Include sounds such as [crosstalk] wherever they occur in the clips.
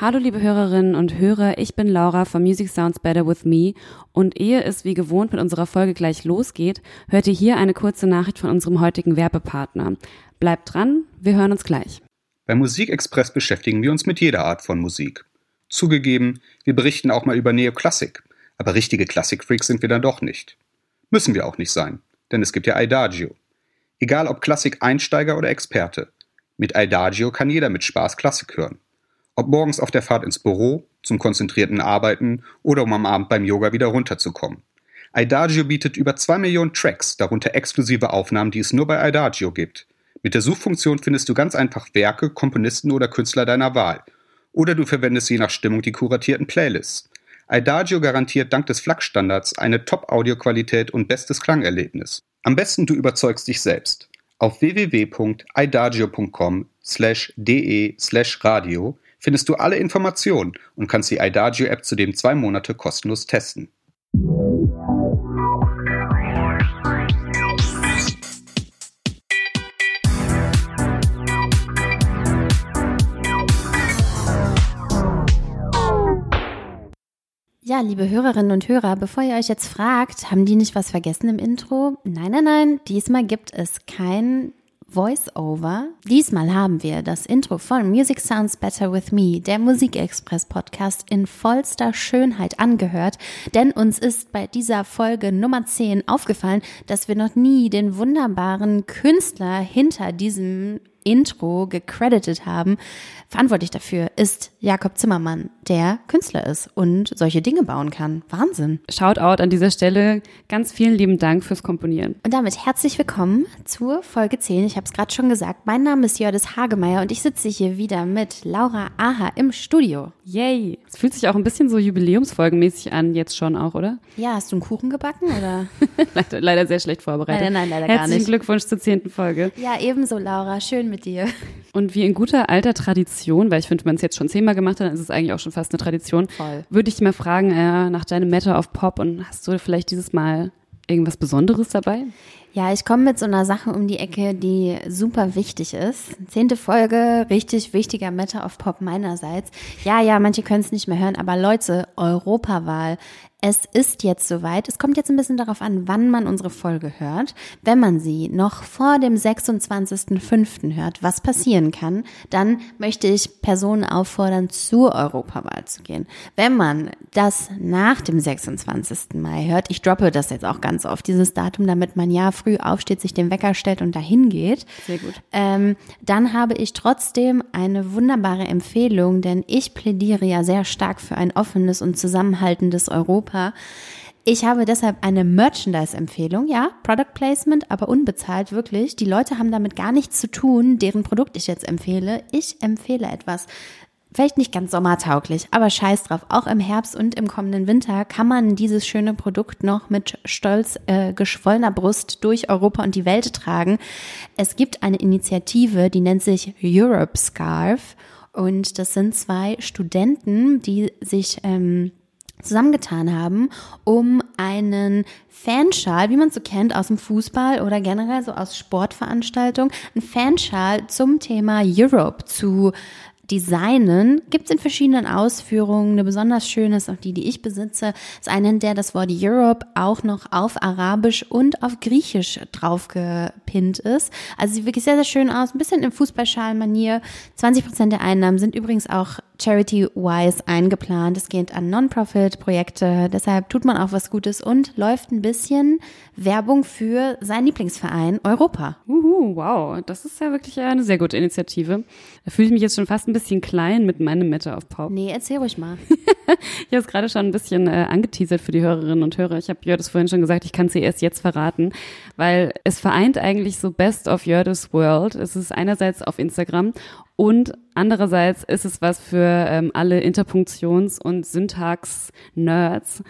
Hallo liebe Hörerinnen und Hörer, ich bin Laura von Music Sounds Better With Me und ehe es wie gewohnt mit unserer Folge gleich losgeht, hört ihr hier eine kurze Nachricht von unserem heutigen Werbepartner. Bleibt dran, wir hören uns gleich. Bei Musikexpress beschäftigen wir uns mit jeder Art von Musik. Zugegeben, wir berichten auch mal über Neoklassik, aber richtige Klassikfreaks sind wir dann doch nicht. Müssen wir auch nicht sein, denn es gibt ja Idagio. Egal ob Klassik-Einsteiger oder Experte. Mit Idagio kann jeder mit Spaß Klassik hören. Ob morgens auf der Fahrt ins Büro, zum konzentrierten Arbeiten oder um am Abend beim Yoga wieder runterzukommen. Idagio bietet über zwei Millionen Tracks, darunter exklusive Aufnahmen, die es nur bei Idagio gibt. Mit der Suchfunktion findest du ganz einfach Werke, Komponisten oder Künstler deiner Wahl. Oder du verwendest je nach Stimmung die kuratierten Playlists. Idagio garantiert dank des FLAC-Standards eine Top-Audioqualität und bestes Klangerlebnis. Am besten du überzeugst dich selbst. Auf www.idagio.com findest du alle Informationen und kannst die Idagio-App zudem zwei Monate kostenlos testen. Ja, liebe Hörerinnen und Hörer, bevor ihr euch jetzt fragt, haben die nicht was vergessen im Intro? Nein, nein, nein, diesmal gibt es kein Voice-Over. Diesmal haben wir das Intro von Music Sounds Better With Me, der Musikexpress Podcast in vollster Schönheit angehört, denn uns ist bei dieser Folge Nummer 10 aufgefallen, dass wir noch nie den wunderbaren Künstler hinter diesem Intro gecredited haben. Verantwortlich dafür ist Jakob Zimmermann, der Künstler ist und solche Dinge bauen kann. Wahnsinn. Shoutout an dieser Stelle. Ganz vielen lieben Dank fürs Komponieren. Und damit herzlich willkommen zur Folge 10. Ich habe es gerade schon gesagt. Mein Name ist Jördis Hagemeyer und ich sitze hier wieder mit Laura Aha im Studio. Yay! Es fühlt sich auch ein bisschen so jubiläumsfolgenmäßig an, jetzt schon auch, oder? [laughs] Ja, hast du einen Kuchen gebacken oder? [laughs] leider, leider sehr schlecht vorbereitet. Nein, nein, leider Herzlichen gar nicht. Glückwunsch zur zehnten Folge. Ja, ebenso, Laura. Schön mit dir. [laughs] Und wie in guter alter Tradition, weil ich finde, wenn man es jetzt schon zehnmal gemacht hat, dann ist es eigentlich auch schon fast eine Tradition, Voll. würde ich dich mal fragen äh, nach deinem Matter of Pop und hast du vielleicht dieses Mal irgendwas Besonderes dabei? Ja, ich komme mit so einer Sache um die Ecke, die super wichtig ist. Zehnte Folge, richtig wichtiger Matter of Pop meinerseits. Ja, ja, manche können es nicht mehr hören, aber Leute, Europawahl. Es ist jetzt soweit. Es kommt jetzt ein bisschen darauf an, wann man unsere Folge hört. Wenn man sie noch vor dem 26.05. hört, was passieren kann, dann möchte ich Personen auffordern, zur Europawahl zu gehen. Wenn man das nach dem 26. Mai hört, ich droppe das jetzt auch ganz oft, dieses Datum, damit man ja früh aufsteht, sich den Wecker stellt und dahin geht. Sehr gut. Ähm, dann habe ich trotzdem eine wunderbare Empfehlung, denn ich plädiere ja sehr stark für ein offenes und zusammenhaltendes Europa. Ich habe deshalb eine Merchandise-Empfehlung, ja, Product Placement, aber unbezahlt, wirklich. Die Leute haben damit gar nichts zu tun, deren Produkt ich jetzt empfehle. Ich empfehle etwas. Vielleicht nicht ganz sommertauglich, aber scheiß drauf. Auch im Herbst und im kommenden Winter kann man dieses schöne Produkt noch mit stolz äh, geschwollener Brust durch Europa und die Welt tragen. Es gibt eine Initiative, die nennt sich Europe Scarf. Und das sind zwei Studenten, die sich ähm, zusammengetan haben, um einen Fanschal, wie man es so kennt aus dem Fußball oder generell so aus Sportveranstaltungen, einen Fanschal zum Thema Europe zu designen. Gibt es in verschiedenen Ausführungen. Eine besonders schöne ist auch die, die ich besitze. Ist eine, in der das Wort Europe auch noch auf Arabisch und auf Griechisch draufgepinnt ist. Also sieht wirklich sehr, sehr schön aus. Ein bisschen im Fußballschal-Manier. 20 Prozent der Einnahmen sind übrigens auch charity-wise eingeplant. Es geht an Non-Profit-Projekte. Deshalb tut man auch was Gutes und läuft ein bisschen Werbung für seinen Lieblingsverein Europa. Uhu, wow, das ist ja wirklich eine sehr gute Initiative. Da fühle ich mich jetzt schon fast ein bisschen klein mit meinem Matter of Pop. Nee, erzähl ruhig mal. [laughs] Ich habe es gerade schon ein bisschen äh, angeteasert für die Hörerinnen und Hörer. Ich habe Jördis vorhin schon gesagt, ich kann sie erst jetzt verraten, weil es vereint eigentlich so Best of Jördis World. Es ist einerseits auf Instagram und andererseits ist es was für ähm, alle Interpunktions- und Syntax-Nerds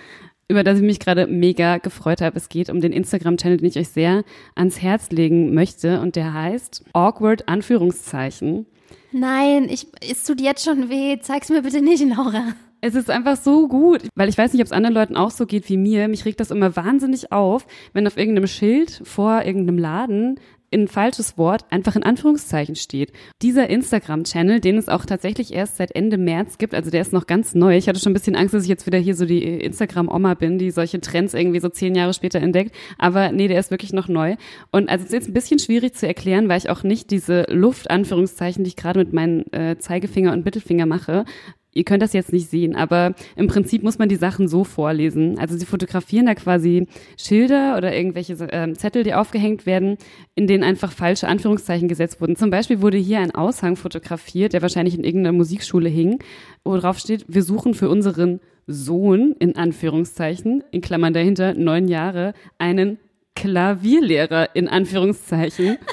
über das ich mich gerade mega gefreut habe. Es geht um den Instagram-Channel, den ich euch sehr ans Herz legen möchte und der heißt Awkward Anführungszeichen. Nein, ich, es tut jetzt schon weh. Zeig's mir bitte nicht, Laura. Es ist einfach so gut, weil ich weiß nicht, ob es anderen Leuten auch so geht wie mir. Mich regt das immer wahnsinnig auf, wenn auf irgendeinem Schild vor irgendeinem Laden ein falsches Wort einfach in Anführungszeichen steht. Dieser Instagram-Channel, den es auch tatsächlich erst seit Ende März gibt, also der ist noch ganz neu. Ich hatte schon ein bisschen Angst, dass ich jetzt wieder hier so die Instagram-Oma bin, die solche Trends irgendwie so zehn Jahre später entdeckt. Aber nee, der ist wirklich noch neu. Und also es ist jetzt ein bisschen schwierig zu erklären, weil ich auch nicht diese Luft-Anführungszeichen, die ich gerade mit meinen äh, Zeigefinger und Mittelfinger mache, Ihr könnt das jetzt nicht sehen, aber im Prinzip muss man die Sachen so vorlesen. Also sie fotografieren da quasi Schilder oder irgendwelche äh, Zettel, die aufgehängt werden, in denen einfach falsche Anführungszeichen gesetzt wurden. Zum Beispiel wurde hier ein Aushang fotografiert, der wahrscheinlich in irgendeiner Musikschule hing, wo drauf steht, wir suchen für unseren Sohn, in Anführungszeichen, in Klammern dahinter, neun Jahre, einen Klavierlehrer, in Anführungszeichen. [laughs]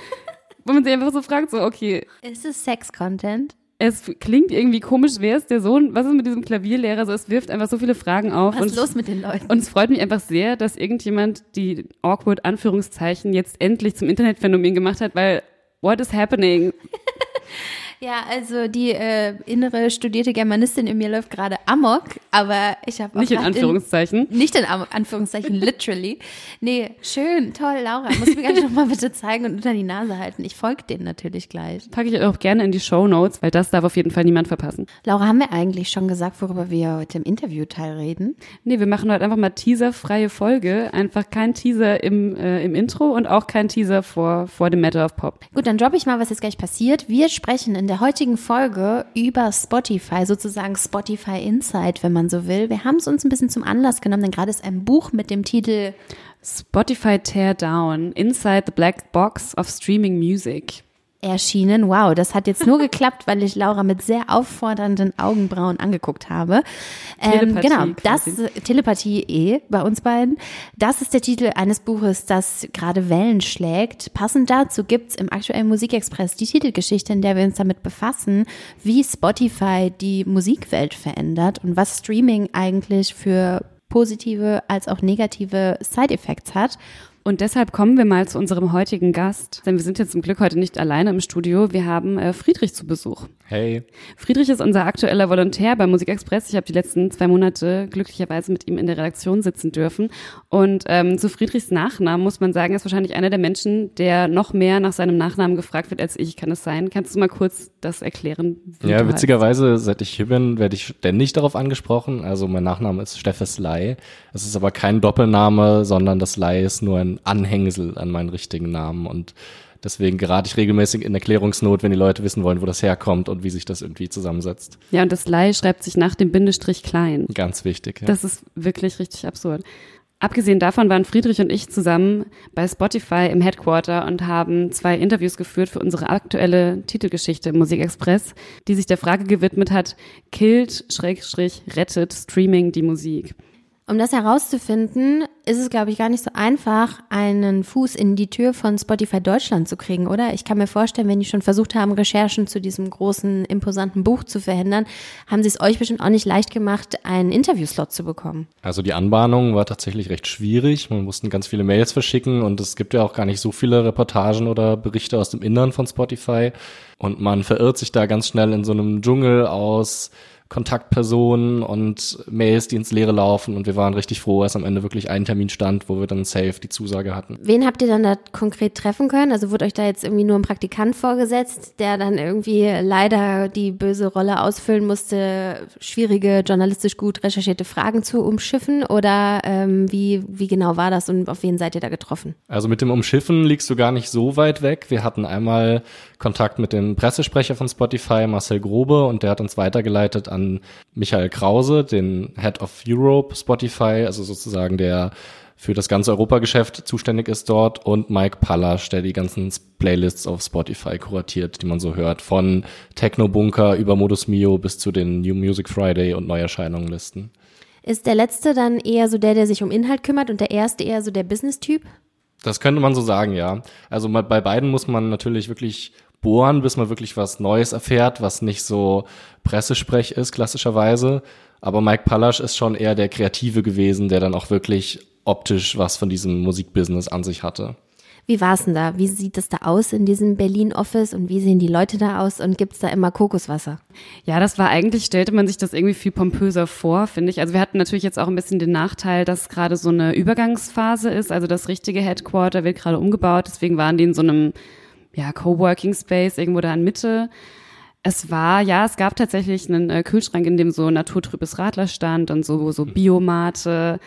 wo man sich einfach so fragt, so, okay. Ist es Sex-Content? Es klingt irgendwie komisch, wer ist der Sohn? Was ist mit diesem Klavierlehrer? So, es wirft einfach so viele Fragen auf. Was ist los mit den Leuten? Und es freut mich einfach sehr, dass irgendjemand die awkward Anführungszeichen jetzt endlich zum Internetphänomen gemacht hat, weil what is happening? [laughs] Ja, also die äh, innere studierte Germanistin in mir läuft gerade amok, aber ich habe Nicht in Anführungszeichen. In, nicht in Anführungszeichen, [laughs] literally. Nee, schön, toll, Laura. Muss mir gleich [laughs] nochmal bitte zeigen und unter die Nase halten. Ich folge denen natürlich gleich. Packe ich auch gerne in die Show Notes, weil das darf auf jeden Fall niemand verpassen. Laura, haben wir eigentlich schon gesagt, worüber wir heute im Interviewteil reden? Nee, wir machen heute einfach mal teaserfreie Folge. Einfach kein Teaser im, äh, im Intro und auch kein Teaser vor, vor dem Matter of Pop. Gut, dann droppe ich mal, was jetzt gleich passiert. Wir sprechen in der heutigen Folge über Spotify, sozusagen Spotify Insight, wenn man so will. Wir haben es uns ein bisschen zum Anlass genommen, denn gerade ist ein Buch mit dem Titel Spotify Tear Down, Inside the Black Box of Streaming Music erschienen. Wow, das hat jetzt nur [laughs] geklappt, weil ich Laura mit sehr auffordernden Augenbrauen angeguckt habe. Ähm, genau, das Telepathie eh bei uns beiden. Das ist der Titel eines Buches, das gerade Wellen schlägt. Passend dazu gibt's im aktuellen Musikexpress die Titelgeschichte, in der wir uns damit befassen, wie Spotify die Musikwelt verändert und was Streaming eigentlich für positive als auch negative Side-Effects hat. Und deshalb kommen wir mal zu unserem heutigen Gast, denn wir sind jetzt zum Glück heute nicht alleine im Studio. Wir haben äh, Friedrich zu Besuch. Hey. Friedrich ist unser aktueller Volontär bei Musikexpress. Ich habe die letzten zwei Monate glücklicherweise mit ihm in der Redaktion sitzen dürfen. Und ähm, zu Friedrichs Nachnamen muss man sagen, er ist wahrscheinlich einer der Menschen, der noch mehr nach seinem Nachnamen gefragt wird als ich. Kann es sein? Kannst du mal kurz das erklären? Ja, witzigerweise, heißt? seit ich hier bin, werde ich ständig darauf angesprochen. Also mein Nachname ist Steffes Lai. Es ist aber kein Doppelname, sondern das Lai ist nur ein Anhängsel an meinen richtigen Namen und Deswegen gerate ich regelmäßig in Erklärungsnot, wenn die Leute wissen wollen, wo das herkommt und wie sich das irgendwie zusammensetzt. Ja, und das Lai schreibt sich nach dem Bindestrich klein. Ganz wichtig. Ja. Das ist wirklich richtig absurd. Abgesehen davon waren Friedrich und ich zusammen bei Spotify im Headquarter und haben zwei Interviews geführt für unsere aktuelle Titelgeschichte Musikexpress, die sich der Frage gewidmet hat, killt, Schrägstrich, rettet Streaming die Musik. Um das herauszufinden, ist es, glaube ich, gar nicht so einfach, einen Fuß in die Tür von Spotify Deutschland zu kriegen, oder? Ich kann mir vorstellen, wenn die schon versucht haben, Recherchen zu diesem großen, imposanten Buch zu verhindern, haben sie es euch bestimmt auch nicht leicht gemacht, einen Interviewslot zu bekommen. Also die Anbahnung war tatsächlich recht schwierig. Man musste ganz viele Mails verschicken und es gibt ja auch gar nicht so viele Reportagen oder Berichte aus dem Innern von Spotify. Und man verirrt sich da ganz schnell in so einem Dschungel aus Kontaktpersonen und Mails, die ins Leere laufen. Und wir waren richtig froh, als am Ende wirklich ein Termin stand, wo wir dann safe die Zusage hatten. Wen habt ihr dann da konkret treffen können? Also wurde euch da jetzt irgendwie nur ein Praktikant vorgesetzt, der dann irgendwie leider die böse Rolle ausfüllen musste, schwierige, journalistisch gut recherchierte Fragen zu umschiffen? Oder ähm, wie, wie genau war das und auf wen seid ihr da getroffen? Also mit dem Umschiffen liegst du gar nicht so weit weg. Wir hatten einmal Kontakt mit dem Pressesprecher von Spotify, Marcel Grobe, und der hat uns weitergeleitet an Michael Krause, den Head of Europe Spotify, also sozusagen der für das ganze Europageschäft zuständig ist dort und Mike Pallasch, der die ganzen Playlists auf Spotify kuratiert, die man so hört, von Techno Bunker über Modus Mio bis zu den New Music Friday und Neuerscheinungen-Listen. Ist der letzte dann eher so der, der sich um Inhalt kümmert und der erste eher so der Business-Typ? Das könnte man so sagen, ja. Also bei beiden muss man natürlich wirklich bohren, bis man wirklich was Neues erfährt, was nicht so Pressesprech ist, klassischerweise. Aber Mike Pallasch ist schon eher der Kreative gewesen, der dann auch wirklich optisch was von diesem Musikbusiness an sich hatte. Wie war es denn da? Wie sieht es da aus in diesem Berlin-Office und wie sehen die Leute da aus und gibt es da immer Kokoswasser? Ja, das war eigentlich, stellte man sich das irgendwie viel pompöser vor, finde ich. Also wir hatten natürlich jetzt auch ein bisschen den Nachteil, dass gerade so eine Übergangsphase ist. Also das richtige Headquarter wird gerade umgebaut, deswegen waren die in so einem ja, Coworking Space irgendwo da in Mitte. Es war, ja, es gab tatsächlich einen äh, Kühlschrank, in dem so naturtrübes Radler stand und so, so Biomate.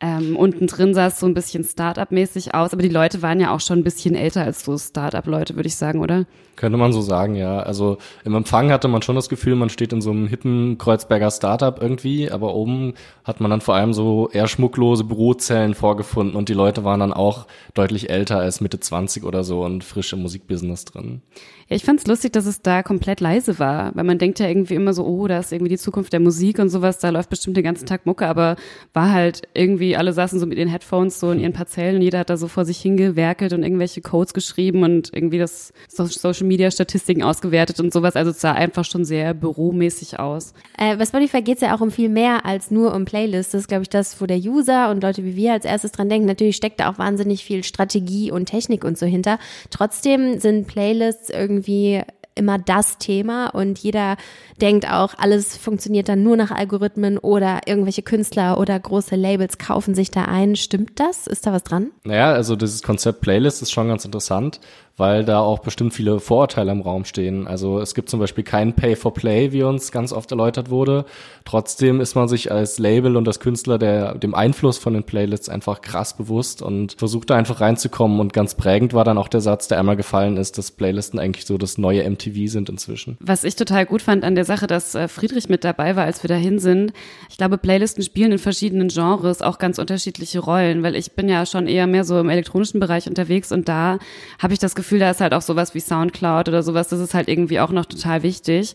Ähm, unten drin sah es so ein bisschen Start-up-mäßig aus, aber die Leute waren ja auch schon ein bisschen älter als so Start-up-Leute, würde ich sagen, oder? Könnte man so sagen, ja. Also im Empfang hatte man schon das Gefühl, man steht in so einem hippen Kreuzberger Startup irgendwie, aber oben hat man dann vor allem so eher schmucklose Bürozellen vorgefunden und die Leute waren dann auch deutlich älter als Mitte 20 oder so und frisch im Musikbusiness drin. Ja, ich fand's lustig, dass es da komplett leise war, weil man denkt ja irgendwie immer so, oh, da ist irgendwie die Zukunft der Musik und sowas, da läuft bestimmt den ganzen Tag Mucke, aber war halt irgendwie, alle saßen so mit ihren Headphones so in ihren Parzellen und jeder hat da so vor sich hingewerkelt und irgendwelche Codes geschrieben und irgendwie das Social Media Statistiken ausgewertet und sowas, also es sah einfach schon sehr büromäßig aus. Äh, bei Spotify geht's ja auch um viel mehr als nur um Playlists. Das ist, glaube ich, das, wo der User und Leute wie wir als erstes dran denken. Natürlich steckt da auch wahnsinnig viel Strategie und Technik und so hinter. Trotzdem sind Playlists irgendwie irgendwie immer das Thema und jeder denkt auch, alles funktioniert dann nur nach Algorithmen oder irgendwelche Künstler oder große Labels kaufen sich da ein. Stimmt das? Ist da was dran? Naja, also dieses Konzept Playlist ist schon ganz interessant weil da auch bestimmt viele Vorurteile im Raum stehen. Also es gibt zum Beispiel kein Pay-for-Play, wie uns ganz oft erläutert wurde. Trotzdem ist man sich als Label und als Künstler der, dem Einfluss von den Playlists einfach krass bewusst und versucht da einfach reinzukommen. Und ganz prägend war dann auch der Satz, der einmal gefallen ist, dass Playlisten eigentlich so das neue MTV sind inzwischen. Was ich total gut fand an der Sache, dass äh, Friedrich mit dabei war, als wir dahin sind. Ich glaube, Playlisten spielen in verschiedenen Genres auch ganz unterschiedliche Rollen, weil ich bin ja schon eher mehr so im elektronischen Bereich unterwegs und da habe ich das Gefühl, Gefühl, da ist halt auch sowas wie Soundcloud oder sowas, das ist halt irgendwie auch noch total wichtig.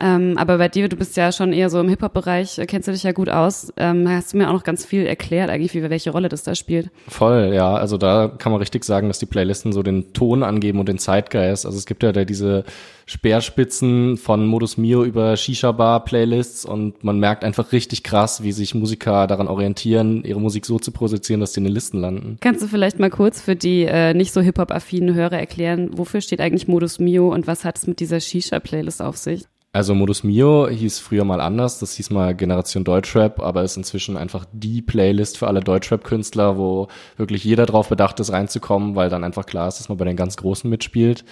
Ähm, aber bei dir, du bist ja schon eher so im Hip-Hop-Bereich, äh, kennst du dich ja gut aus. Ähm, hast du mir auch noch ganz viel erklärt, eigentlich, wie, welche Rolle das da spielt. Voll, ja. Also da kann man richtig sagen, dass die Playlisten so den Ton angeben und den Zeitgeist. Also es gibt ja da diese Speerspitzen von Modus Mio über Shisha-Bar-Playlists und man merkt einfach richtig krass, wie sich Musiker daran orientieren, ihre Musik so zu produzieren, dass sie in den Listen landen. Kannst du vielleicht mal kurz für die äh, nicht so Hip-Hop-affinen Hörer erklären, wofür steht eigentlich Modus Mio und was hat es mit dieser Shisha-Playlist auf sich? Also Modus Mio hieß früher mal anders, das hieß mal Generation Deutschrap, aber ist inzwischen einfach die Playlist für alle Deutschrap-Künstler, wo wirklich jeder drauf bedacht ist, reinzukommen, weil dann einfach klar ist, dass man bei den ganz Großen mitspielt.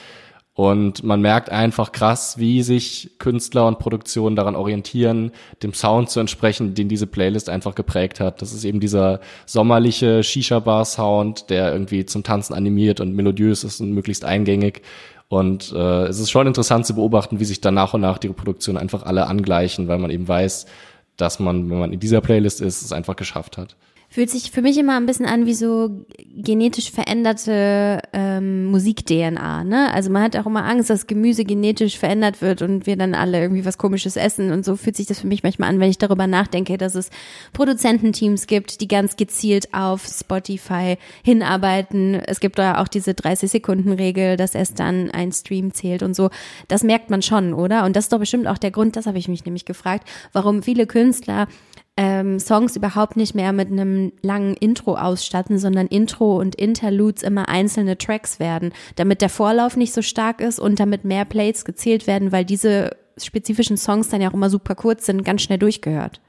Und man merkt einfach krass, wie sich Künstler und Produktionen daran orientieren, dem Sound zu entsprechen, den diese Playlist einfach geprägt hat. Das ist eben dieser sommerliche Shisha-Bar-Sound, der irgendwie zum Tanzen animiert und melodiös ist und möglichst eingängig. Und äh, es ist schon interessant zu beobachten, wie sich dann nach und nach die Reproduktionen einfach alle angleichen, weil man eben weiß, dass man, wenn man in dieser Playlist ist, es einfach geschafft hat. Fühlt sich für mich immer ein bisschen an wie so genetisch veränderte ähm, Musik-DNA. Ne? Also man hat auch immer Angst, dass Gemüse genetisch verändert wird und wir dann alle irgendwie was Komisches essen. Und so fühlt sich das für mich manchmal an, wenn ich darüber nachdenke, dass es Produzententeams gibt, die ganz gezielt auf Spotify hinarbeiten. Es gibt da auch diese 30-Sekunden-Regel, dass erst dann ein Stream zählt und so. Das merkt man schon, oder? Und das ist doch bestimmt auch der Grund, das habe ich mich nämlich gefragt, warum viele Künstler ähm, Songs überhaupt nicht mehr mit einem langen Intro ausstatten, sondern Intro und Interludes immer einzelne Tracks werden, damit der Vorlauf nicht so stark ist und damit mehr Plays gezählt werden, weil diese spezifischen Songs dann ja auch immer super kurz sind, ganz schnell durchgehört.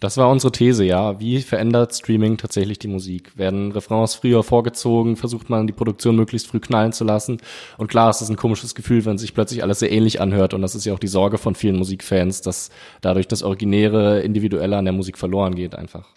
Das war unsere These, ja. Wie verändert Streaming tatsächlich die Musik? Werden Refrains früher vorgezogen? Versucht man die Produktion möglichst früh knallen zu lassen? Und klar, es ist ein komisches Gefühl, wenn sich plötzlich alles sehr ähnlich anhört. Und das ist ja auch die Sorge von vielen Musikfans, dass dadurch das Originäre, Individuelle an der Musik verloren geht einfach.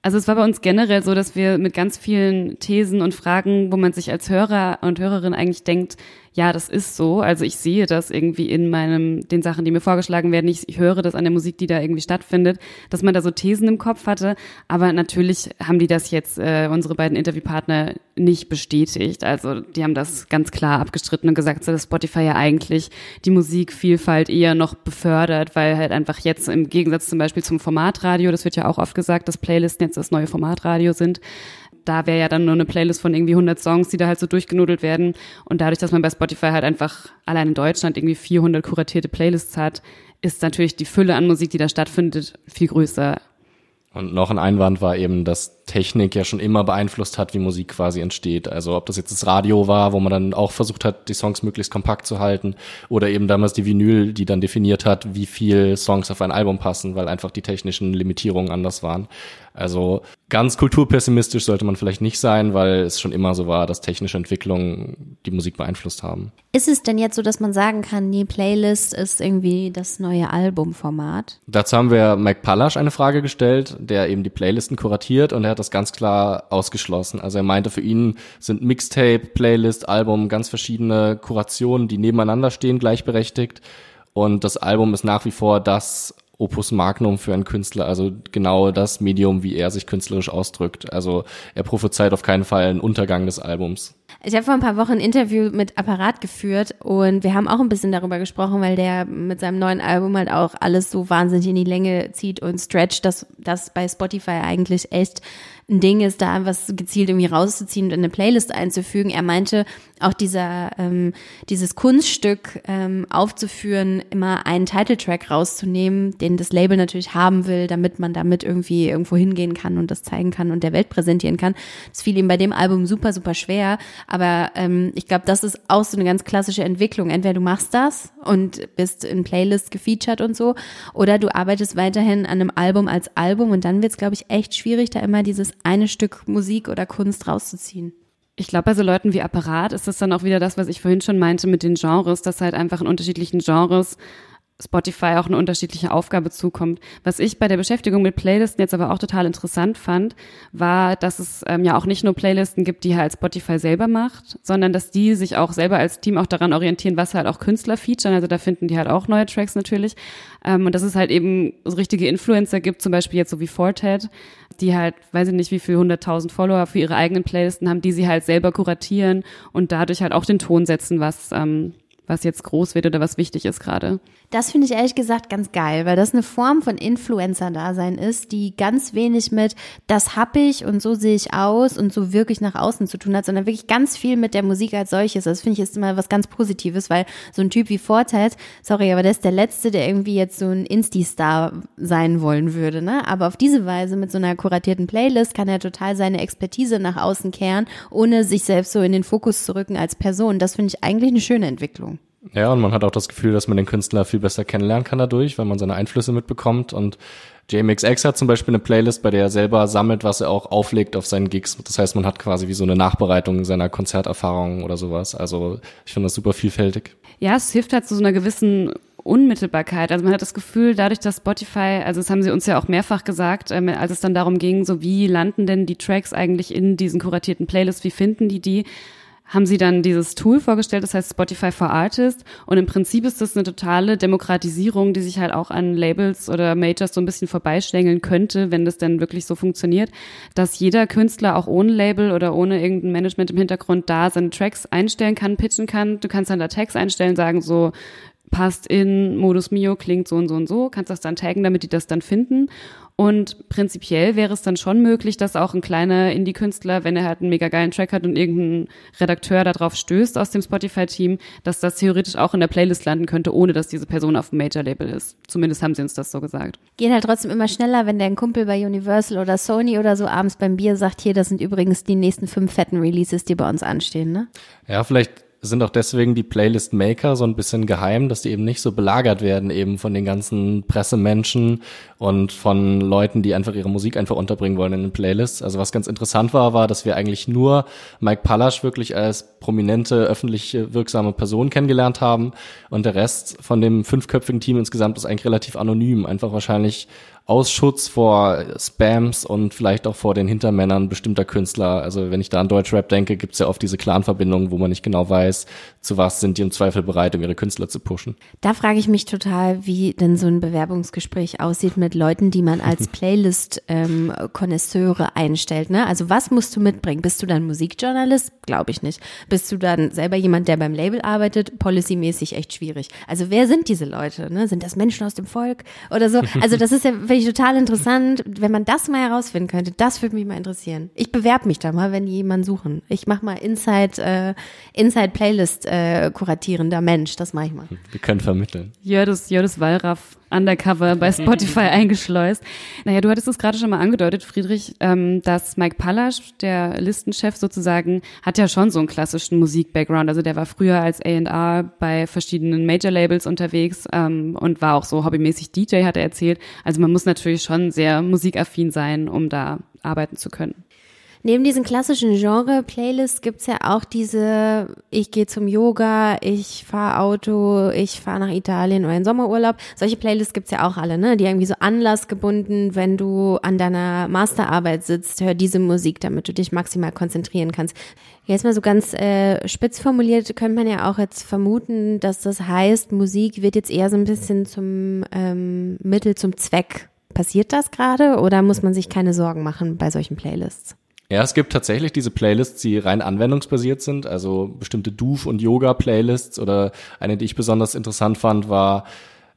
Also es war bei uns generell so, dass wir mit ganz vielen Thesen und Fragen, wo man sich als Hörer und Hörerin eigentlich denkt, ja, das ist so. Also ich sehe das irgendwie in meinem, den Sachen, die mir vorgeschlagen werden. Ich, ich höre das an der Musik, die da irgendwie stattfindet, dass man da so Thesen im Kopf hatte. Aber natürlich haben die das jetzt, äh, unsere beiden Interviewpartner, nicht bestätigt. Also die haben das ganz klar abgestritten und gesagt, dass Spotify ja eigentlich die Musikvielfalt eher noch befördert, weil halt einfach jetzt im Gegensatz zum Beispiel zum Formatradio, das wird ja auch oft gesagt, dass Playlisten jetzt das neue Formatradio sind, da wäre ja dann nur eine Playlist von irgendwie 100 Songs, die da halt so durchgenudelt werden. Und dadurch, dass man bei Spotify halt einfach allein in Deutschland irgendwie 400 kuratierte Playlists hat, ist natürlich die Fülle an Musik, die da stattfindet, viel größer. Und noch ein Einwand war eben, dass Technik ja schon immer beeinflusst hat, wie Musik quasi entsteht. Also ob das jetzt das Radio war, wo man dann auch versucht hat, die Songs möglichst kompakt zu halten, oder eben damals die Vinyl, die dann definiert hat, wie viel Songs auf ein Album passen, weil einfach die technischen Limitierungen anders waren. Also ganz kulturpessimistisch sollte man vielleicht nicht sein, weil es schon immer so war, dass technische Entwicklungen die Musik beeinflusst haben. Ist es denn jetzt so, dass man sagen kann, die Playlist ist irgendwie das neue Albumformat? Dazu haben wir Mike Pallasch eine Frage gestellt, der eben die Playlisten kuratiert und er hat das ganz klar ausgeschlossen. Also er meinte, für ihn sind Mixtape, Playlist, Album ganz verschiedene Kurationen, die nebeneinander stehen, gleichberechtigt. Und das Album ist nach wie vor das Opus Magnum für einen Künstler, also genau das Medium, wie er sich künstlerisch ausdrückt. Also er prophezeit auf keinen Fall einen Untergang des Albums. Ich habe vor ein paar Wochen ein Interview mit Apparat geführt und wir haben auch ein bisschen darüber gesprochen, weil der mit seinem neuen Album halt auch alles so wahnsinnig in die Länge zieht und stretcht, dass das bei Spotify eigentlich echt ein Ding ist, da was gezielt irgendwie rauszuziehen und in eine Playlist einzufügen. Er meinte, auch dieser ähm, dieses Kunststück ähm, aufzuführen, immer einen Titeltrack rauszunehmen, den das Label natürlich haben will, damit man damit irgendwie irgendwo hingehen kann und das zeigen kann und der Welt präsentieren kann. Das fiel ihm bei dem Album super super schwer, aber ähm, ich glaube, das ist auch so eine ganz klassische Entwicklung. Entweder du machst das und bist in Playlist gefeatured und so, oder du arbeitest weiterhin an einem Album als Album und dann wird es, glaube ich, echt schwierig, da immer dieses eine Stück Musik oder Kunst rauszuziehen. Ich glaube, bei so Leuten wie Apparat ist das dann auch wieder das, was ich vorhin schon meinte mit den Genres, dass halt einfach in unterschiedlichen Genres Spotify auch eine unterschiedliche Aufgabe zukommt. Was ich bei der Beschäftigung mit Playlisten jetzt aber auch total interessant fand, war, dass es ähm, ja auch nicht nur Playlisten gibt, die halt Spotify selber macht, sondern dass die sich auch selber als Team auch daran orientieren, was halt auch Künstler featuren. Also da finden die halt auch neue Tracks natürlich. Ähm, und dass es halt eben so richtige Influencer gibt, zum Beispiel jetzt so wie Fortet, die halt, weiß ich nicht, wie viel hunderttausend Follower für ihre eigenen Playlisten haben, die sie halt selber kuratieren und dadurch halt auch den Ton setzen, was ähm, was jetzt groß wird oder was wichtig ist gerade. Das finde ich ehrlich gesagt ganz geil, weil das eine Form von Influencer-Dasein ist, die ganz wenig mit das hab ich und so sehe ich aus und so wirklich nach außen zu tun hat, sondern wirklich ganz viel mit der Musik als solches. Das finde ich ist immer was ganz Positives, weil so ein Typ wie Fortet, sorry, aber der ist der Letzte, der irgendwie jetzt so ein Insti-Star sein wollen würde, ne? Aber auf diese Weise mit so einer kuratierten Playlist kann er total seine Expertise nach außen kehren, ohne sich selbst so in den Fokus zu rücken als Person. Das finde ich eigentlich eine schöne Entwicklung. Ja, und man hat auch das Gefühl, dass man den Künstler viel besser kennenlernen kann dadurch, weil man seine Einflüsse mitbekommt. Und JMXX hat zum Beispiel eine Playlist, bei der er selber sammelt, was er auch auflegt auf seinen Gigs. Das heißt, man hat quasi wie so eine Nachbereitung seiner Konzerterfahrungen oder sowas. Also ich finde das super vielfältig. Ja, es hilft halt zu so einer gewissen Unmittelbarkeit. Also man hat das Gefühl, dadurch, dass Spotify, also das haben sie uns ja auch mehrfach gesagt, ähm, als es dann darum ging, so wie landen denn die Tracks eigentlich in diesen kuratierten Playlists, wie finden die die, haben sie dann dieses Tool vorgestellt, das heißt Spotify for Artists. Und im Prinzip ist das eine totale Demokratisierung, die sich halt auch an Labels oder Majors so ein bisschen vorbeischlängeln könnte, wenn das denn wirklich so funktioniert, dass jeder Künstler auch ohne Label oder ohne irgendein Management im Hintergrund da seine Tracks einstellen kann, pitchen kann. Du kannst dann da Tags einstellen, sagen so, passt in Modus Mio, klingt so und so und so, kannst das dann taggen, damit die das dann finden. Und prinzipiell wäre es dann schon möglich, dass auch ein kleiner Indie-Künstler, wenn er halt einen mega geilen Track hat und irgendein Redakteur darauf stößt aus dem Spotify-Team, dass das theoretisch auch in der Playlist landen könnte, ohne dass diese Person auf dem Major-Label ist. Zumindest haben sie uns das so gesagt. Geht halt trotzdem immer schneller, wenn der ein Kumpel bei Universal oder Sony oder so abends beim Bier sagt, hier, das sind übrigens die nächsten fünf fetten Releases, die bei uns anstehen, ne? Ja, vielleicht sind auch deswegen die Playlist-Maker so ein bisschen geheim, dass die eben nicht so belagert werden eben von den ganzen Pressemenschen und von Leuten, die einfach ihre Musik einfach unterbringen wollen in den Playlists. Also was ganz interessant war, war, dass wir eigentlich nur Mike Pallasch wirklich als prominente, öffentliche, wirksame Person kennengelernt haben und der Rest von dem fünfköpfigen Team insgesamt ist eigentlich relativ anonym, einfach wahrscheinlich aus Schutz vor Spams und vielleicht auch vor den Hintermännern bestimmter Künstler. Also wenn ich da an Deutschrap denke, gibt's ja oft diese Clan-Verbindungen, wo man nicht genau weiß, zu was sind die im Zweifel bereit, um ihre Künstler zu pushen. Da frage ich mich total, wie denn so ein Bewerbungsgespräch aussieht mit Leuten, die man als [laughs] Playlist-Konnoisseure ähm, einstellt. Ne? Also was musst du mitbringen? Bist du dann Musikjournalist? Glaube ich nicht. Bist du dann selber jemand, der beim Label arbeitet? Policymäßig echt schwierig. Also wer sind diese Leute? Ne? Sind das Menschen aus dem Volk oder so? [laughs] Also das ist ja finde ich total interessant, wenn man das mal herausfinden könnte. Das würde mich mal interessieren. Ich bewerbe mich da mal, wenn die jemanden suchen. Ich mache mal Inside, äh, Inside Playlist äh, kuratierender Mensch. Das mache ich mal. Wir können vermitteln. Jördis, Jördis Wallraff undercover bei Spotify [laughs] eingeschleust. Naja, du hattest es gerade schon mal angedeutet, Friedrich, ähm, dass Mike Pallasch, der Listenchef sozusagen, hat ja schon so einen klassischen Musik-Background. Also der war früher als A&R bei verschiedenen Major-Labels unterwegs ähm, und war auch so hobbymäßig DJ, hat er erzählt. Also man muss natürlich schon sehr musikaffin sein, um da arbeiten zu können. Neben diesen klassischen Genre-Playlists gibt's ja auch diese, ich gehe zum Yoga, ich fahre Auto, ich fahre nach Italien oder in Sommerurlaub. Solche Playlists gibt's ja auch alle, ne? Die irgendwie so anlassgebunden, wenn du an deiner Masterarbeit sitzt, hör diese Musik, damit du dich maximal konzentrieren kannst. Jetzt mal so ganz äh, spitz formuliert, könnte man ja auch jetzt vermuten, dass das heißt, Musik wird jetzt eher so ein bisschen zum ähm, Mittel zum Zweck. Passiert das gerade oder muss man sich keine Sorgen machen bei solchen Playlists? Ja, es gibt tatsächlich diese Playlists, die rein anwendungsbasiert sind, also bestimmte Doof- und Yoga-Playlists oder eine, die ich besonders interessant fand, war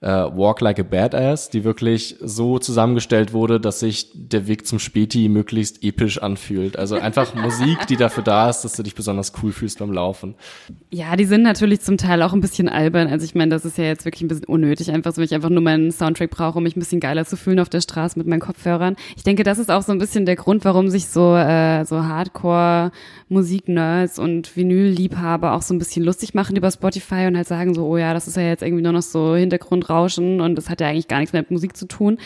äh, Walk Like a Badass, die wirklich so zusammengestellt wurde, dass sich der Weg zum Späti möglichst episch anfühlt. Also einfach [laughs] Musik, die dafür da ist, dass du dich besonders cool fühlst beim Laufen. Ja, die sind natürlich zum Teil auch ein bisschen albern. Also ich meine, das ist ja jetzt wirklich ein bisschen unnötig, einfach so, wenn ich einfach nur meinen Soundtrack brauche, um mich ein bisschen geiler zu fühlen auf der Straße mit meinen Kopfhörern. Ich denke, das ist auch so ein bisschen der Grund, warum sich so, äh, so Hardcore Musiknerds und Vinylliebhaber auch so ein bisschen lustig machen über Spotify und halt sagen so, oh ja, das ist ja jetzt irgendwie nur noch so Hintergrundrauschen und das hat ja eigentlich gar nichts mehr mit Musik zu tun.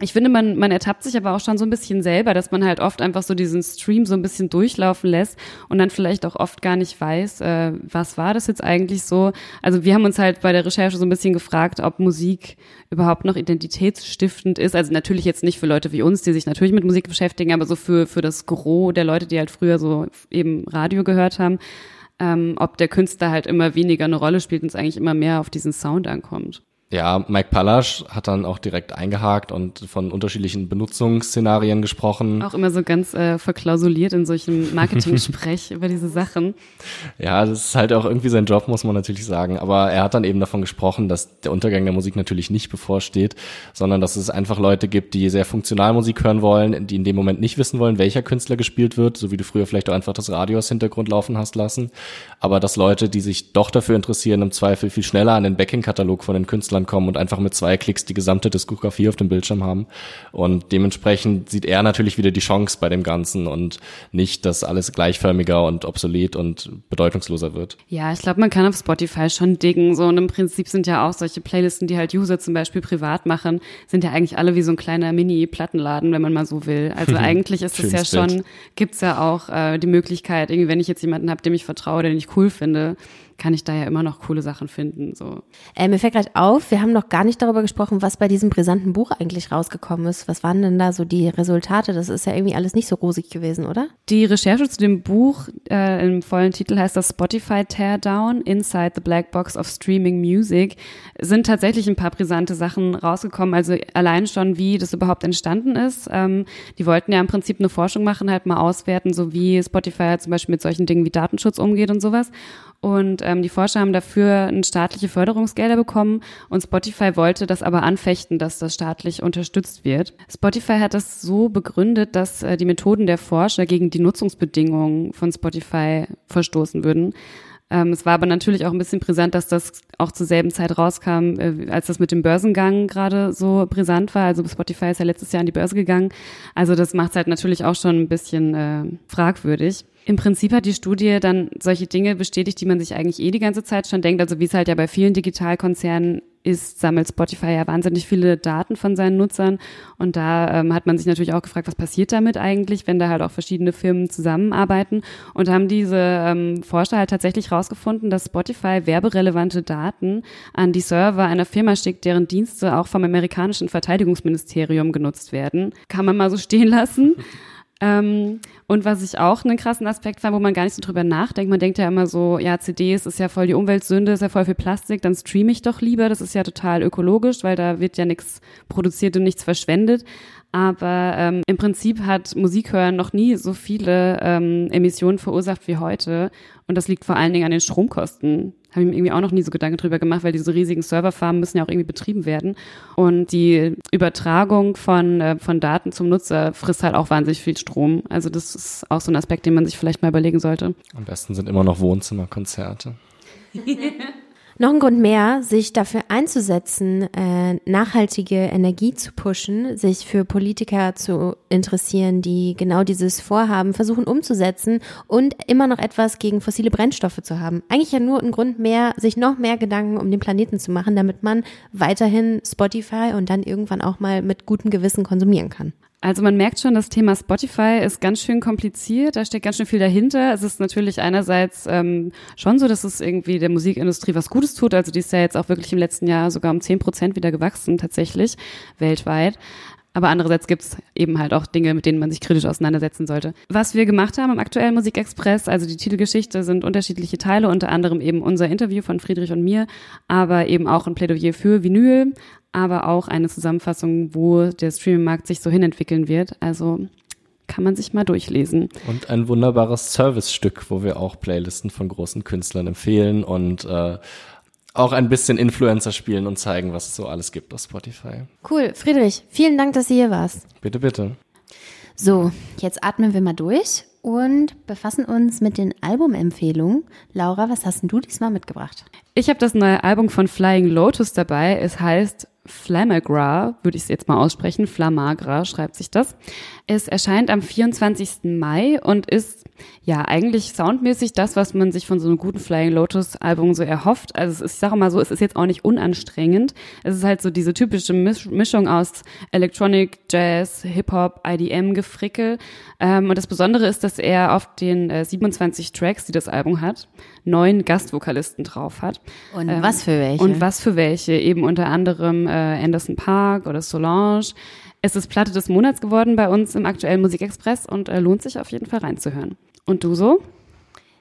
Ich finde, man, man ertappt sich aber auch schon so ein bisschen selber, dass man halt oft einfach so diesen Stream so ein bisschen durchlaufen lässt und dann vielleicht auch oft gar nicht weiß, äh, was war das jetzt eigentlich so. Also wir haben uns halt bei der Recherche so ein bisschen gefragt, ob Musik überhaupt noch identitätsstiftend ist. Also natürlich jetzt nicht für Leute wie uns, die sich natürlich mit Musik beschäftigen, aber so für, für das Gros der Leute, die halt früher so eben Radio gehört haben, ähm, ob der Künstler halt immer weniger eine Rolle spielt und es eigentlich immer mehr auf diesen Sound ankommt. Ja, Mike Pallasch hat dann auch direkt eingehakt und von unterschiedlichen Benutzungsszenarien gesprochen. Auch immer so ganz äh, verklausuliert in solchen Marketing-Sprech [laughs] über diese Sachen. Ja, das ist halt auch irgendwie sein Job, muss man natürlich sagen. Aber er hat dann eben davon gesprochen, dass der Untergang der Musik natürlich nicht bevorsteht, sondern dass es einfach Leute gibt, die sehr funktional Musik hören wollen, die in dem Moment nicht wissen wollen, welcher Künstler gespielt wird, so wie du früher vielleicht auch einfach das Radio als Hintergrund laufen hast lassen. Aber dass Leute, die sich doch dafür interessieren, im Zweifel viel schneller an den Backing-Katalog von den Künstlern kommen und einfach mit zwei Klicks die gesamte Diskografie auf dem Bildschirm haben. Und dementsprechend sieht er natürlich wieder die Chance bei dem Ganzen und nicht, dass alles gleichförmiger und obsolet und bedeutungsloser wird. Ja, ich glaube, man kann auf Spotify schon diggen. So und im Prinzip sind ja auch solche Playlisten, die halt User zum Beispiel privat machen, sind ja eigentlich alle wie so ein kleiner Mini-Plattenladen, wenn man mal so will. Also [laughs] eigentlich ist es ja schon, gibt's ja auch äh, die Möglichkeit, irgendwie, wenn ich jetzt jemanden habe, dem ich vertraue, den ich cool finde, kann ich da ja immer noch coole Sachen finden. So. Äh, mir fällt gerade auf, wir haben noch gar nicht darüber gesprochen, was bei diesem brisanten Buch eigentlich rausgekommen ist. Was waren denn da so die Resultate? Das ist ja irgendwie alles nicht so rosig gewesen, oder? Die Recherche zu dem Buch äh, im vollen Titel heißt das Spotify Teardown Inside the Black Box of Streaming Music. Sind tatsächlich ein paar brisante Sachen rausgekommen. Also allein schon, wie das überhaupt entstanden ist. Ähm, die wollten ja im Prinzip eine Forschung machen, halt mal auswerten, so wie Spotify halt zum Beispiel mit solchen Dingen wie Datenschutz umgeht und sowas. Und ähm, die Forscher haben dafür staatliche Förderungsgelder bekommen und Spotify wollte das aber anfechten, dass das staatlich unterstützt wird. Spotify hat das so begründet, dass äh, die Methoden der Forscher gegen die Nutzungsbedingungen von Spotify verstoßen würden. Ähm, es war aber natürlich auch ein bisschen brisant, dass das auch zur selben Zeit rauskam, äh, als das mit dem Börsengang gerade so brisant war. Also Spotify ist ja letztes Jahr an die Börse gegangen. Also das macht es halt natürlich auch schon ein bisschen äh, fragwürdig. Im Prinzip hat die Studie dann solche Dinge bestätigt, die man sich eigentlich eh die ganze Zeit schon denkt. Also wie es halt ja bei vielen Digitalkonzernen ist, sammelt Spotify ja wahnsinnig viele Daten von seinen Nutzern. Und da ähm, hat man sich natürlich auch gefragt, was passiert damit eigentlich, wenn da halt auch verschiedene Firmen zusammenarbeiten. Und haben diese ähm, Forscher halt tatsächlich rausgefunden, dass Spotify werberelevante Daten an die Server einer Firma schickt, deren Dienste auch vom amerikanischen Verteidigungsministerium genutzt werden. Kann man mal so stehen lassen. [laughs] Ähm, und was ich auch einen krassen Aspekt fand, wo man gar nicht so drüber nachdenkt, man denkt ja immer so, ja, CDs ist ja voll die Umweltsünde, ist ja voll viel Plastik, dann streame ich doch lieber, das ist ja total ökologisch, weil da wird ja nichts produziert und nichts verschwendet. Aber ähm, im Prinzip hat Musik hören noch nie so viele ähm, Emissionen verursacht wie heute. Und das liegt vor allen Dingen an den Stromkosten. Habe ich mir irgendwie auch noch nie so Gedanken drüber gemacht, weil diese riesigen Serverfarmen müssen ja auch irgendwie betrieben werden. Und die Übertragung von, äh, von Daten zum Nutzer frisst halt auch wahnsinnig viel Strom. Also das ist auch so ein Aspekt, den man sich vielleicht mal überlegen sollte. Am besten sind immer noch Wohnzimmerkonzerte. [laughs] Noch ein Grund mehr, sich dafür einzusetzen, äh, nachhaltige Energie zu pushen, sich für Politiker zu interessieren, die genau dieses Vorhaben versuchen umzusetzen und immer noch etwas gegen fossile Brennstoffe zu haben. Eigentlich ja nur ein Grund mehr, sich noch mehr Gedanken um den Planeten zu machen, damit man weiterhin Spotify und dann irgendwann auch mal mit gutem Gewissen konsumieren kann. Also man merkt schon, das Thema Spotify ist ganz schön kompliziert, da steckt ganz schön viel dahinter. Es ist natürlich einerseits ähm, schon so, dass es irgendwie der Musikindustrie was Gutes tut. Also die ist ja jetzt auch wirklich im letzten Jahr sogar um zehn Prozent wieder gewachsen, tatsächlich, weltweit. Aber andererseits gibt's eben halt auch Dinge, mit denen man sich kritisch auseinandersetzen sollte. Was wir gemacht haben im aktuellen Musikexpress, also die Titelgeschichte sind unterschiedliche Teile, unter anderem eben unser Interview von Friedrich und mir, aber eben auch ein Plädoyer für Vinyl, aber auch eine Zusammenfassung, wo der Streamingmarkt sich so hinentwickeln wird. Also kann man sich mal durchlesen. Und ein wunderbares Servicestück, wo wir auch Playlisten von großen Künstlern empfehlen und äh, auch ein bisschen Influencer spielen und zeigen, was es so alles gibt auf Spotify. Cool. Friedrich, vielen Dank, dass du hier warst. Bitte, bitte. So, jetzt atmen wir mal durch und befassen uns mit den Albumempfehlungen. Laura, was hast denn du diesmal mitgebracht? Ich habe das neue Album von Flying Lotus dabei. Es heißt Flamagra, würde ich es jetzt mal aussprechen. Flamagra schreibt sich das. Es erscheint am 24. Mai und ist ja eigentlich soundmäßig das, was man sich von so einem guten Flying Lotus Album so erhofft. Also es ist, ich sage mal so, es ist jetzt auch nicht unanstrengend. Es ist halt so diese typische Mischung aus Electronic, Jazz, Hip-Hop, IDM, Gefrickel. Ähm, und das Besondere ist, dass er auf den äh, 27 Tracks, die das Album hat, neun Gastvokalisten drauf hat. Und ähm, was für welche? Und was für welche? Eben unter anderem äh, Anderson Park oder Solange. Es ist Platte des Monats geworden bei uns im aktuellen Musikexpress und äh, lohnt sich auf jeden Fall reinzuhören. Und du so?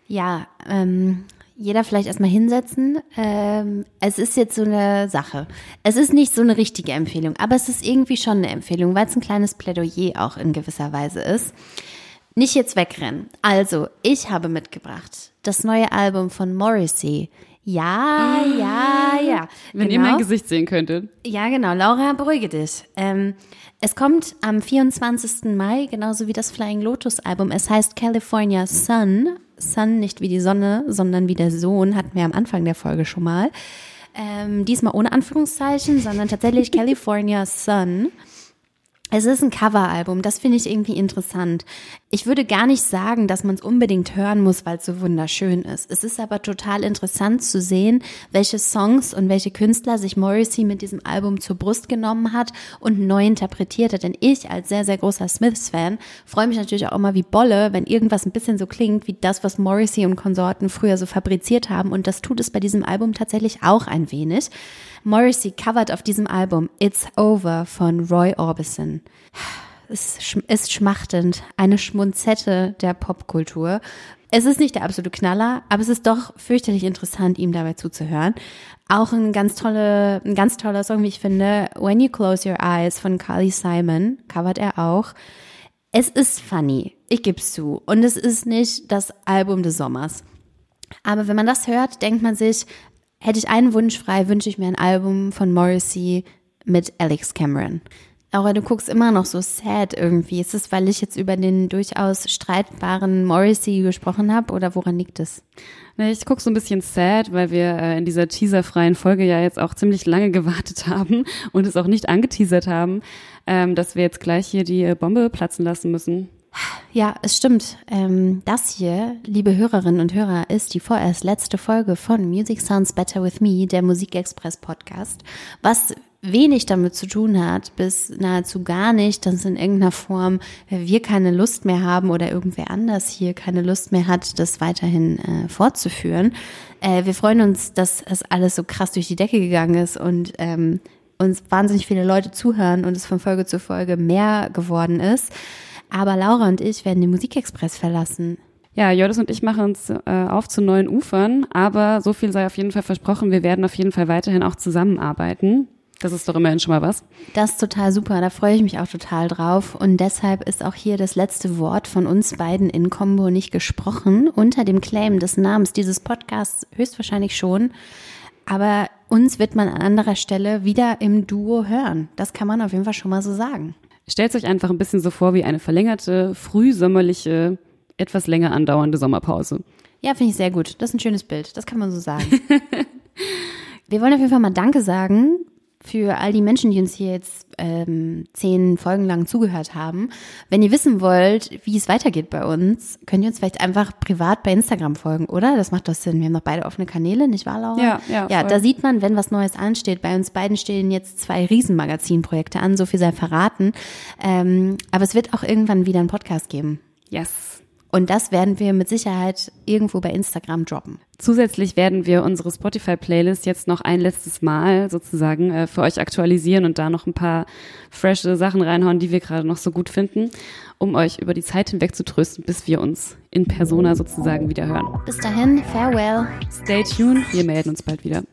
Ja, ähm, jeder vielleicht erstmal hinsetzen. Ähm, es ist jetzt so eine Sache. Es ist nicht so eine richtige Empfehlung, aber es ist irgendwie schon eine Empfehlung, weil es ein kleines Plädoyer auch in gewisser Weise ist. Nicht jetzt wegrennen. Also, ich habe mitgebracht das neue Album von Morrissey. Ja, ja, ja. Wenn genau. ihr mein Gesicht sehen könntet. Ja, genau. Laura, beruhige dich. Ähm, es kommt am 24. Mai, genauso wie das Flying Lotus Album. Es heißt California Sun. Sun nicht wie die Sonne, sondern wie der Sohn, hatten wir am Anfang der Folge schon mal. Ähm, diesmal ohne Anführungszeichen, sondern tatsächlich [laughs] California Sun. Es ist ein Coveralbum, das finde ich irgendwie interessant. Ich würde gar nicht sagen, dass man es unbedingt hören muss, weil es so wunderschön ist. Es ist aber total interessant zu sehen, welche Songs und welche Künstler sich Morrissey mit diesem Album zur Brust genommen hat und neu interpretiert hat. Denn ich als sehr, sehr großer Smiths-Fan freue mich natürlich auch immer wie Bolle, wenn irgendwas ein bisschen so klingt wie das, was Morrissey und Konsorten früher so fabriziert haben. Und das tut es bei diesem Album tatsächlich auch ein wenig. Morrissey covert auf diesem Album It's Over von Roy Orbison. Es ist schmachtend, eine Schmunzette der Popkultur. Es ist nicht der absolute Knaller, aber es ist doch fürchterlich interessant, ihm dabei zuzuhören. Auch ein ganz tolle, ein ganz toller Song, wie ich finde, When You Close Your Eyes von Carly Simon, covert er auch. Es ist funny, ich geb's zu. Und es ist nicht das Album des Sommers. Aber wenn man das hört, denkt man sich, Hätte ich einen Wunsch frei, wünsche ich mir ein Album von Morrissey mit Alex Cameron. Aber du guckst immer noch so sad irgendwie. Ist es, weil ich jetzt über den durchaus streitbaren Morrissey gesprochen habe oder woran liegt es? Ich gucke so ein bisschen sad, weil wir äh, in dieser teaserfreien Folge ja jetzt auch ziemlich lange gewartet [laughs] haben und es auch nicht angeteasert haben, ähm, dass wir jetzt gleich hier die äh, Bombe platzen lassen müssen. Ja, es stimmt. Ähm, das hier, liebe Hörerinnen und Hörer, ist die vorerst letzte Folge von Music Sounds Better With Me, der Musikexpress Podcast, was wenig damit zu tun hat, bis nahezu gar nicht, dass in irgendeiner Form wir keine Lust mehr haben oder irgendwer anders hier keine Lust mehr hat, das weiterhin äh, fortzuführen. Äh, wir freuen uns, dass es alles so krass durch die Decke gegangen ist und ähm, uns wahnsinnig viele Leute zuhören und es von Folge zu Folge mehr geworden ist. Aber Laura und ich werden den Musikexpress verlassen. Ja, Jordis und ich machen uns äh, auf zu neuen Ufern, aber so viel sei auf jeden Fall versprochen, wir werden auf jeden Fall weiterhin auch zusammenarbeiten. Das ist doch immerhin schon mal was. Das ist total super, da freue ich mich auch total drauf. Und deshalb ist auch hier das letzte Wort von uns beiden in Combo nicht gesprochen, unter dem Claim des Namens dieses Podcasts höchstwahrscheinlich schon. Aber uns wird man an anderer Stelle wieder im Duo hören. Das kann man auf jeden Fall schon mal so sagen. Stellt euch einfach ein bisschen so vor wie eine verlängerte, frühsommerliche, etwas länger andauernde Sommerpause. Ja, finde ich sehr gut. Das ist ein schönes Bild. Das kann man so sagen. [laughs] wir wollen auf jeden Fall mal Danke sagen für all die Menschen, die uns hier jetzt ähm, zehn Folgen lang zugehört haben. Wenn ihr wissen wollt, wie es weitergeht bei uns, könnt ihr uns vielleicht einfach privat bei Instagram folgen, oder? Das macht doch Sinn. Wir haben noch beide offene Kanäle, nicht wahr, Laura? Ja, ja, Ja, voll. da sieht man, wenn was Neues ansteht. Bei uns beiden stehen jetzt zwei Riesenmagazinprojekte an, so viel sei verraten. Ähm, aber es wird auch irgendwann wieder einen Podcast geben. Yes. Und das werden wir mit Sicherheit irgendwo bei Instagram droppen. Zusätzlich werden wir unsere Spotify-Playlist jetzt noch ein letztes Mal sozusagen äh, für euch aktualisieren und da noch ein paar frische Sachen reinhauen, die wir gerade noch so gut finden, um euch über die Zeit hinweg zu trösten, bis wir uns in Persona sozusagen wieder hören. Bis dahin, farewell. Stay tuned, wir melden uns bald wieder.